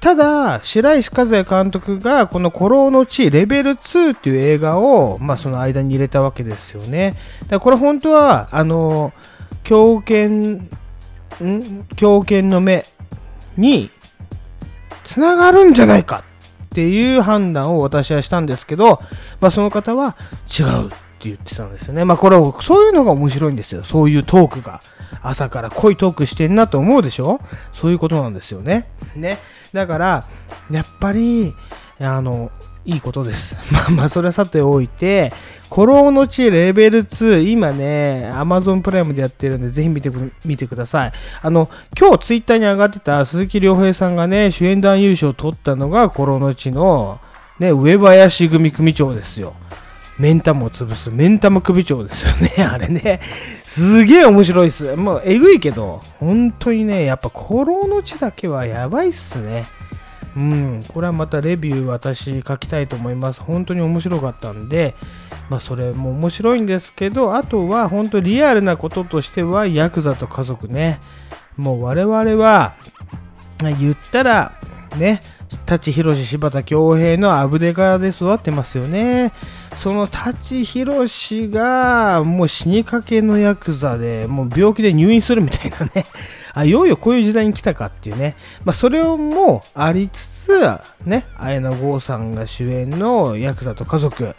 ただ、白石和也監督が、この古老の地レベル2っていう映画を、まあその間に入れたわけですよね。だからこれ本当は、あの、狂犬、狂犬の目につながるんじゃないかっていう判断を私はしたんですけど、まあ、その方は違うって言ってたんですよね。まあこれそういうのが面白いんですよ。そういうトークが。朝から濃いトークしてんなと思うでしょ？そういうことなんですよね。ね。だから、やっぱり、あの、いいことです。まあまあ、それはさておいて、コロの地レベル2、今ね、Amazon プライムでやってるんで、ぜひ見てく見てください。あの、今日ツイッターに上がってた鈴木亮平さんがね、主演男優賞を取ったのが、コロの地の、ね、上林組組長ですよ。目ん玉を潰す、目ん玉首長ですよね、あれね。すげえ面白いっす。もう、えぐいけど、本当にね、やっぱ、コロの地だけはやばいっすね。うん、これはまたレビュー私書きたいと思います。本当に面白かったんで、まあそれも面白いんですけど、あとは本当リアルなこととしては、ヤクザと家族ね。もう我々は、言ったら、ね、舘ひろし、柴田恭平のアブデカで育ってますよね。その舘ひろしが、もう死にかけのヤクザで、もう病気で入院するみたいなね。あ、いよいよこういう時代に来たかっていうね。まあ、それをもありつつ、ね、綾野剛さんが主演のヤクザと家族。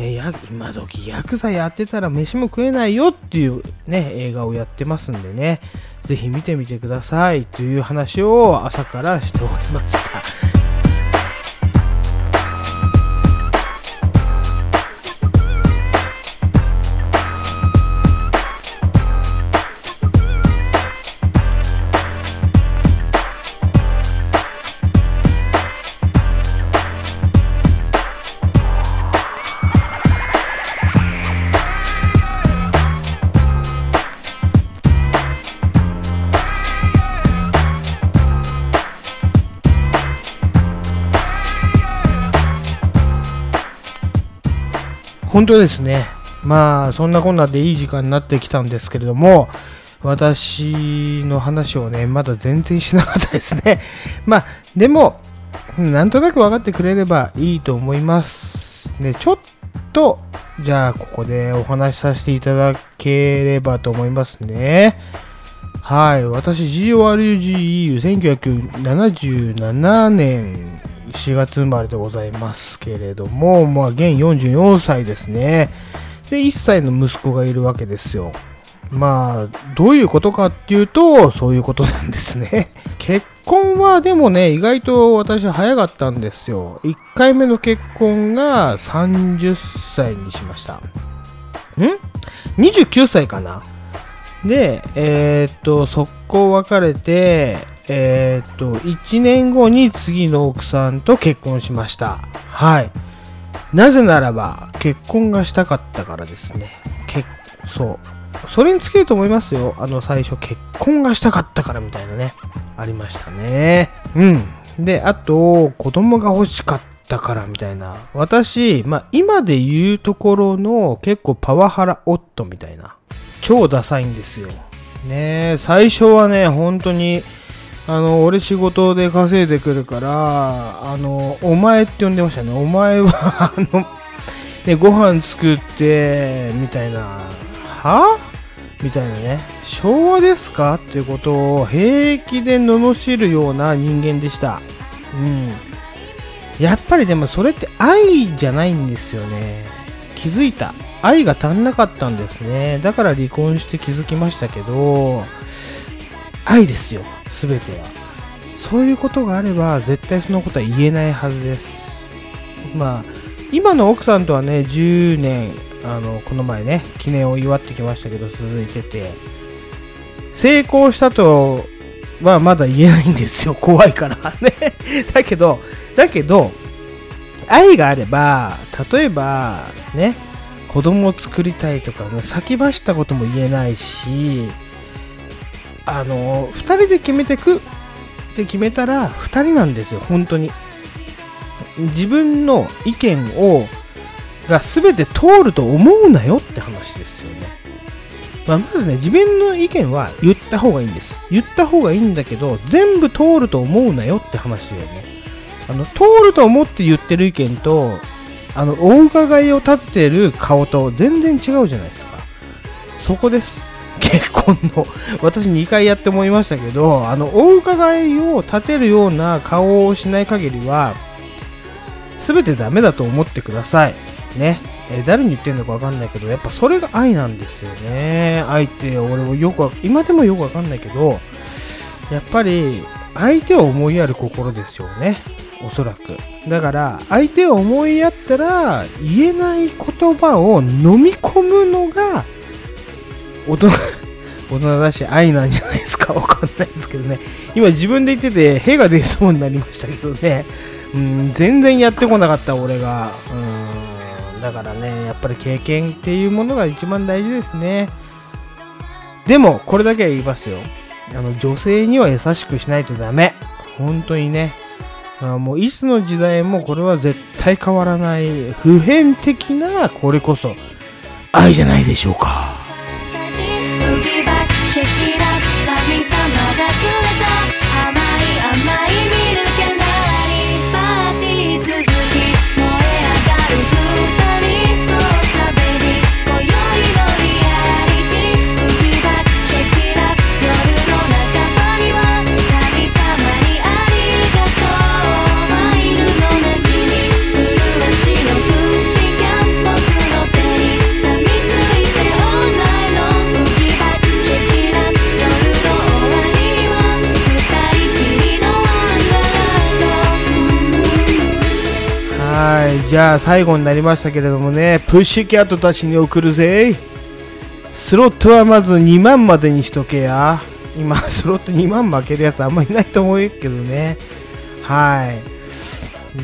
ね、や今時ヤクザやってたら飯も食えないよっていうね、映画をやってますんでね、ぜひ見てみてくださいという話を朝からしておりました。本当ですね。まあ、そんなこんなでいい時間になってきたんですけれども、私の話をね、まだ全然しなかったですね。まあ、でも、なんとなく分かってくれればいいと思います。ね、ちょっと、じゃあ、ここでお話しさせていただければと思いますね。はい、私、GORUGEU1977 年4月生まれでございますけれども、まあ、現44歳ですね。で、1歳の息子がいるわけですよ。まあ、どういうことかっていうと、そういうことなんですね。結婚はでもね、意外と私早かったんですよ。1回目の結婚が30歳にしました。ん ?29 歳かなでえーっと速攻別れてえーっと1年後に次の奥さんと結婚しました。はい。なぜならば結婚がしたかったからですね。けそう。それにつけると思いますよ。あの最初結婚がしたかったからみたいなね。ありましたね。うん。であと子供が欲しかったからみたいな。私まあ今で言うところの結構パワハラ夫みたいな。超ダサいんですよ。ね最初はね本当にあの俺仕事で稼いでくるからあのお前って呼んでましたね。お前は あのねご飯作ってみたいな。は？みたいなね。昭和ですか？っていうことを平気で罵るような人間でした。うん。やっぱりでもそれって愛じゃないんですよね。気づいた。愛が足んなかったんですね。だから離婚して気づきましたけど愛ですよ。全ては。そういうことがあれば絶対そのことは言えないはずです。まあ今の奥さんとはね10年あのこの前ね記念を祝ってきましたけど続いてて。成功したとはまだ言えないんですよ。怖いからね。だけどだけど愛があれば例えばね子供を作りたいとかね先走ったことも言えないしあの2人で決めてくって決めたら2人なんですよ本当に。自分の意見をが全て通ると思うなよって話ですよね、まあ、まずね自分の意見は言った方がいいんです。言った方がいいんだけど全部通ると思うなよって話だよね。あの通ると思って言ってる意見とあのお伺いを立ててる顔と全然違うじゃないですか。そこです。結婚の。私2回やって思いましたけどあのお伺いを立てるような顔をしない限りは全てダメだと思ってください。ね、え誰に言ってるのか分かんないけどやっぱそれが愛なんですよね。愛って俺もよく今でもよく分かんないけどやっぱり相手を思いやる心ですよね。おそらく。だから相手を思いやったら言えない言葉を飲み込むのが大人 大人だし愛なんじゃないですか？わかんないですけどね。今自分で言ってて屁が出そうになりましたけどね。うん全然やってこなかった俺が。うんだからねやっぱり経験っていうものが一番大事ですね。でもこれだけは言いますよ。あの女性には優しくしないとダメ。本当にね。あもういつの時代もこれは絶対変わらない。普遍的なこれこそ愛じゃないでしょうか。じゃあ最後になりましたけれどもねプッシュキャットたちに送るぜスロットはまず2万までにしとけや。今 スロット2万負けるやつあんまいないと思うけどね。は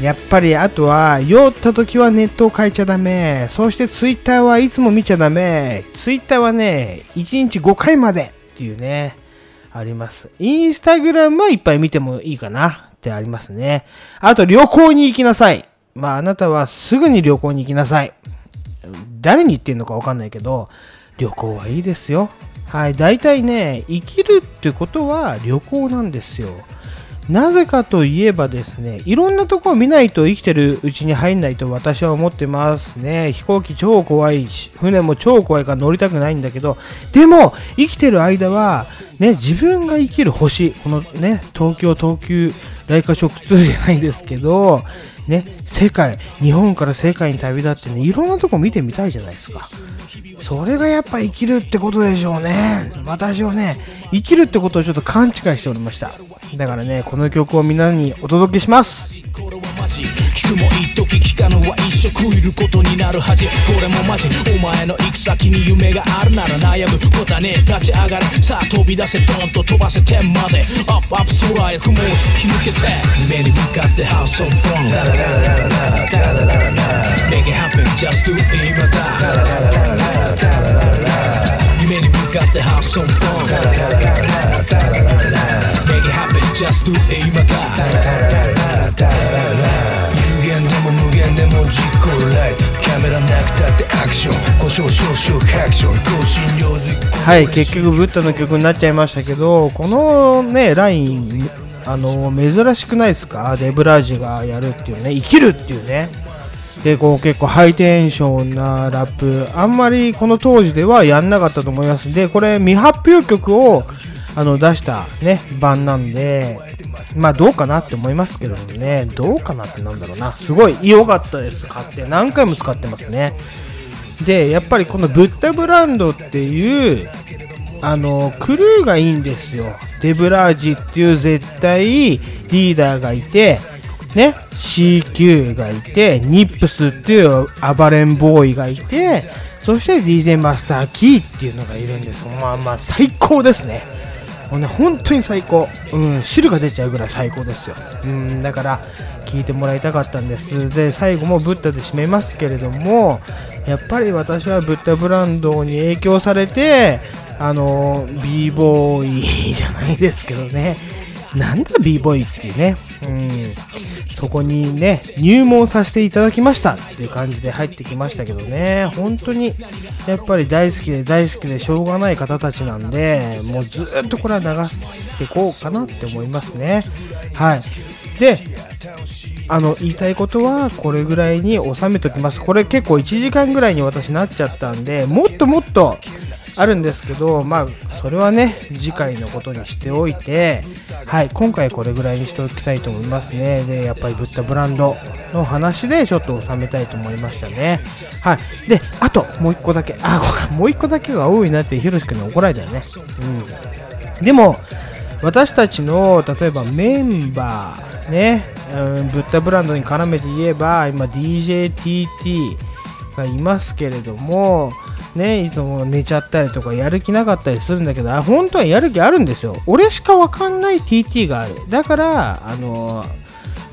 い。やっぱりあとは酔った時はネットを変えちゃダメ。そしてツイッターはいつも見ちゃダメ。ツイッターはね1日5回までっていうねあります。インスタグラムはいっぱい見てもいいかなってありますね。あと旅行に行きなさい。まああなたはすぐに旅行に行きなさい。誰に言ってんのかわかんないけど旅行はいいですよ。はい大体ね生きるってことは旅行なんですよ。なぜかといえばですねいろんなとこを見ないと生きてるうちに入んないと私は思ってますね。飛行機超怖いし船も超怖いから乗りたくないんだけどでも生きてる間はね自分が生きる星このね東京東急来華食通じゃないですけどね世界日本から世界に旅立ってねいろんなとこ見てみたいじゃないですか。それがやっぱ生きるってことでしょうね。私はね生きるってことをちょっと勘違いしておりました。だからねこの曲をみんなにお届けします。くも一時聞かぬは一生いることになる恥これもマジ。お前の行く先に夢があるなら悩むことはねえ立ち上がれ。さあ飛び出せドンと飛ばせ天まで。アップアップ空へ雲を突き抜けて。夢に向かって Have some fun Make it happen just do it 今だ夢に向かって Have some fun Make it happen just do it 今だ有限でも実行ライキャメラなくたってアクション故障少々ハクション更新料実行はい結局ブッダの曲になっちゃいましたけどこのねラインあの珍しくないですか？デブラージがやるっていうね生きるっていうね。でこう結構ハイテンションなラップ。あんまりこの当時ではやんなかったと思います。でこれ未発表曲をあの出したね版なんでまあどうかなって思いますけどもね。どうかなってなんだろうな。すごい良かったです。買って何回も使ってますね。でやっぱりこのブッダブランドっていうあのクルーがいいんですよ。デブラージっていう絶対リーダーがいてね CQ がいてニップスっていう暴れんボーイがいてそして DJ マスターキーっていうのがいるんです。まあまあ最高ですね。もうね本当に最高、うん、汁が出ちゃうぐらい最高ですよ、うん、だから聞いてもらいたかったんです。で最後もブッダで締めますけれどもやっぱり私はブッダブランドに影響されてあの b ボーイじゃないですけどね。なんだ b ボーイっていうね、うん、そこにね入門させていただきました。っていう感じで入ってきましたけどね。本当にやっぱり大好きで大好きでしょうがない方たちなんでもうずっとこれは流していこうかなって思いますね。はい。であの言いたいことはこれぐらいに収めておきます。これ結構1時間ぐらいに私なっちゃったんでもっともっとあるんですけどまあそれはね次回のことにしておいてはい今回これぐらいにしておきたいと思いますね。でやっぱりブッダブランドの話でちょっと収めたいと思いましたね。はい。であともう一個だけ。あごめんもう一個だけが多いなってひろし君に怒られたよね。うん。でも私たちの例えばメンバーね、うん、ブッダブランドに絡めて言えば今 DJTT がいますけれどもね、いつも寝ちゃったりとかやる気なかったりするんだけどあ本当はやる気あるんですよ。俺しかわかんない TT がある。だからあの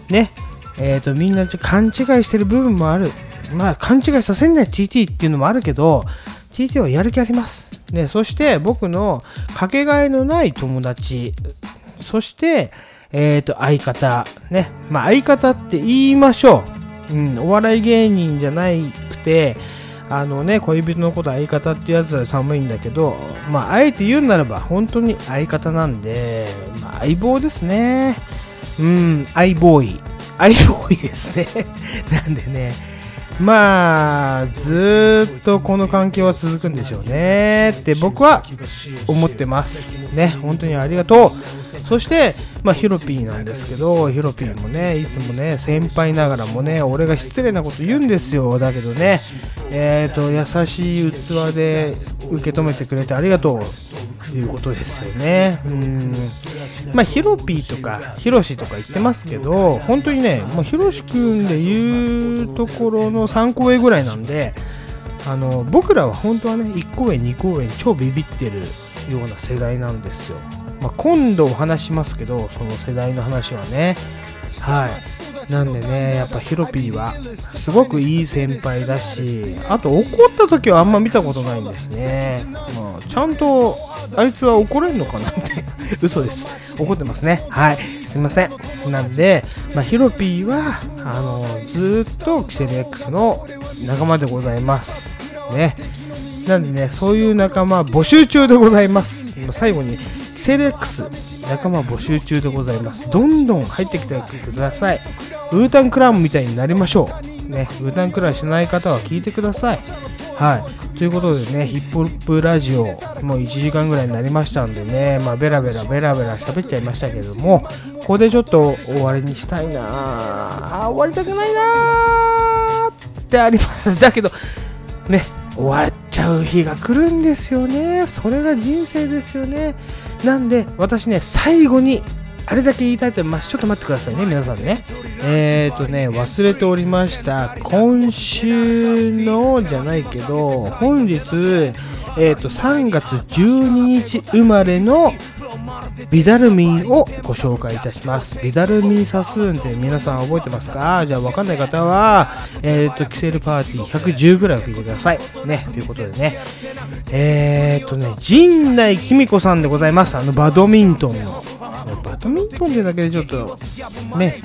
ねえー、とみんな勘違いしてる部分もある。まあ勘違いさせない TT っていうのもあるけど TT はやる気あります。ね、そして僕のかけがえのない友達。そして、えー、と相方。ねまあ相方って言いましょう、うん、お笑い芸人じゃなくてあのね恋人のこと相方ってやつは寒いんだけどまああえて言うならば本当に相方なんで、まあ、相棒ですね。うん相ボーイ相ボーイですね。なんでねまあずっとこの関係は続くんでしょうねって僕は思ってます。ね本当にありがとう。そしてまあヒロピーなんですけどヒロピーもねいつもね先輩ながらもね俺が失礼なこと言うんですよ。だけどねえっ、と優しい器で受け止めてくれてありがとう。っていうことですよね。うん。まあヒロピーとかヒロシとか言ってますけど本当にねもうヒロシ君で言うところの3個上ぐらいなんであの僕らは本当はね1個上2個上に超ビビってるような世代なんですよ、まあ、今度お話しますけどその世代の話はね。はい。なんでねやっぱヒロピーはすごくいい先輩だしあと怒った時はあんま見たことないんですね、まあ、ちゃんとあいつは怒れんのかなって 嘘です。怒ってますね。はい。すいません。なんで、まあ、ヒロピーはあのずっとキセル X の仲間でございます。ね。なんでねそういう仲間募集中でございます。最後にキセル X 仲間募集中でございます。どんどん入ってきてください。ウータンクラウンみたいになりましょう。ねウータンクラウンしない方は聞いてください。はい。ということでねヒップホップラジオもう1時間ぐらいになりましたんでねまあベラベラベラベラ喋っちゃいましたけどもここでちょっと終わりにしたいな。あ終わりたくないなってあります。だけどね終わっちゃう日が来るんですよね。それが人生ですよね。なんで私ね最後にあれだけ言いたいと思います。ちょっと待ってくださいね皆さんね。えっ、ー、とね忘れておりました。今週のじゃないけど本日えっ、と3月12日生まれのビダルミンをご紹介いたします。ビダルミンサスーンって皆さん覚えてますか？じゃあわかんない方は、えっ、と、キセルパーティー110ぐらいを聞いてください。ね、ということでね。えっ、とね、陣内紀美子さんでございます。あの、バドミントンの。バドミントンってだけでちょっと、ね、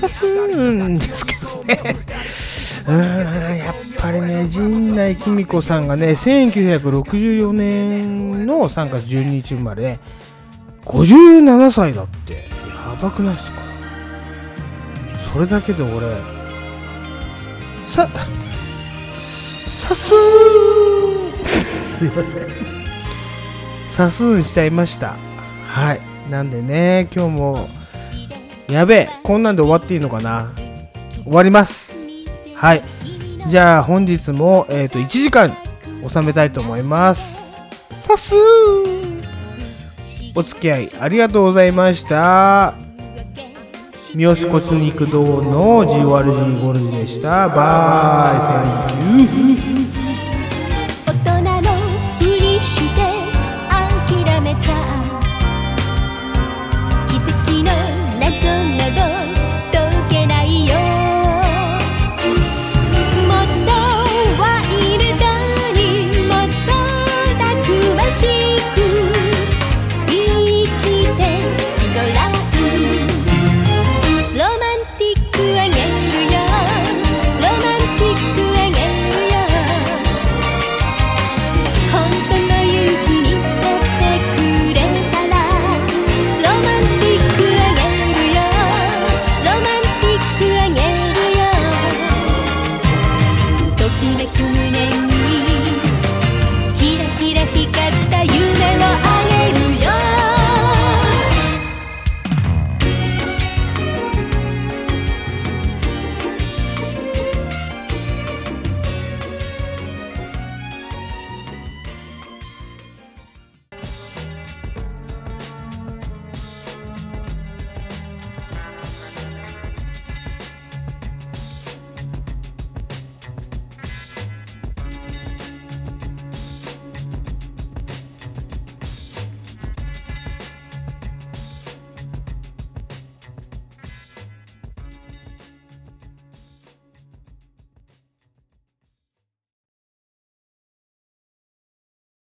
サスーンですけどね。うーんやっぱりね、陣内紀美子さんがね、1964年の3月12日生まれ、ね57歳だって、やばくないですか？それだけで俺、さ、さすー すいません。さすーんしちゃいました。はい。なんでね、今日も、やべえ、こんなんで終わっていいのかな？終わります。はい。じゃあ本日も、えっ、と、1時間収めたいと思います。さすーお付き合いありがとうございました。三好骨肉堂の GORG ゴルジでした。 Bye、thank you。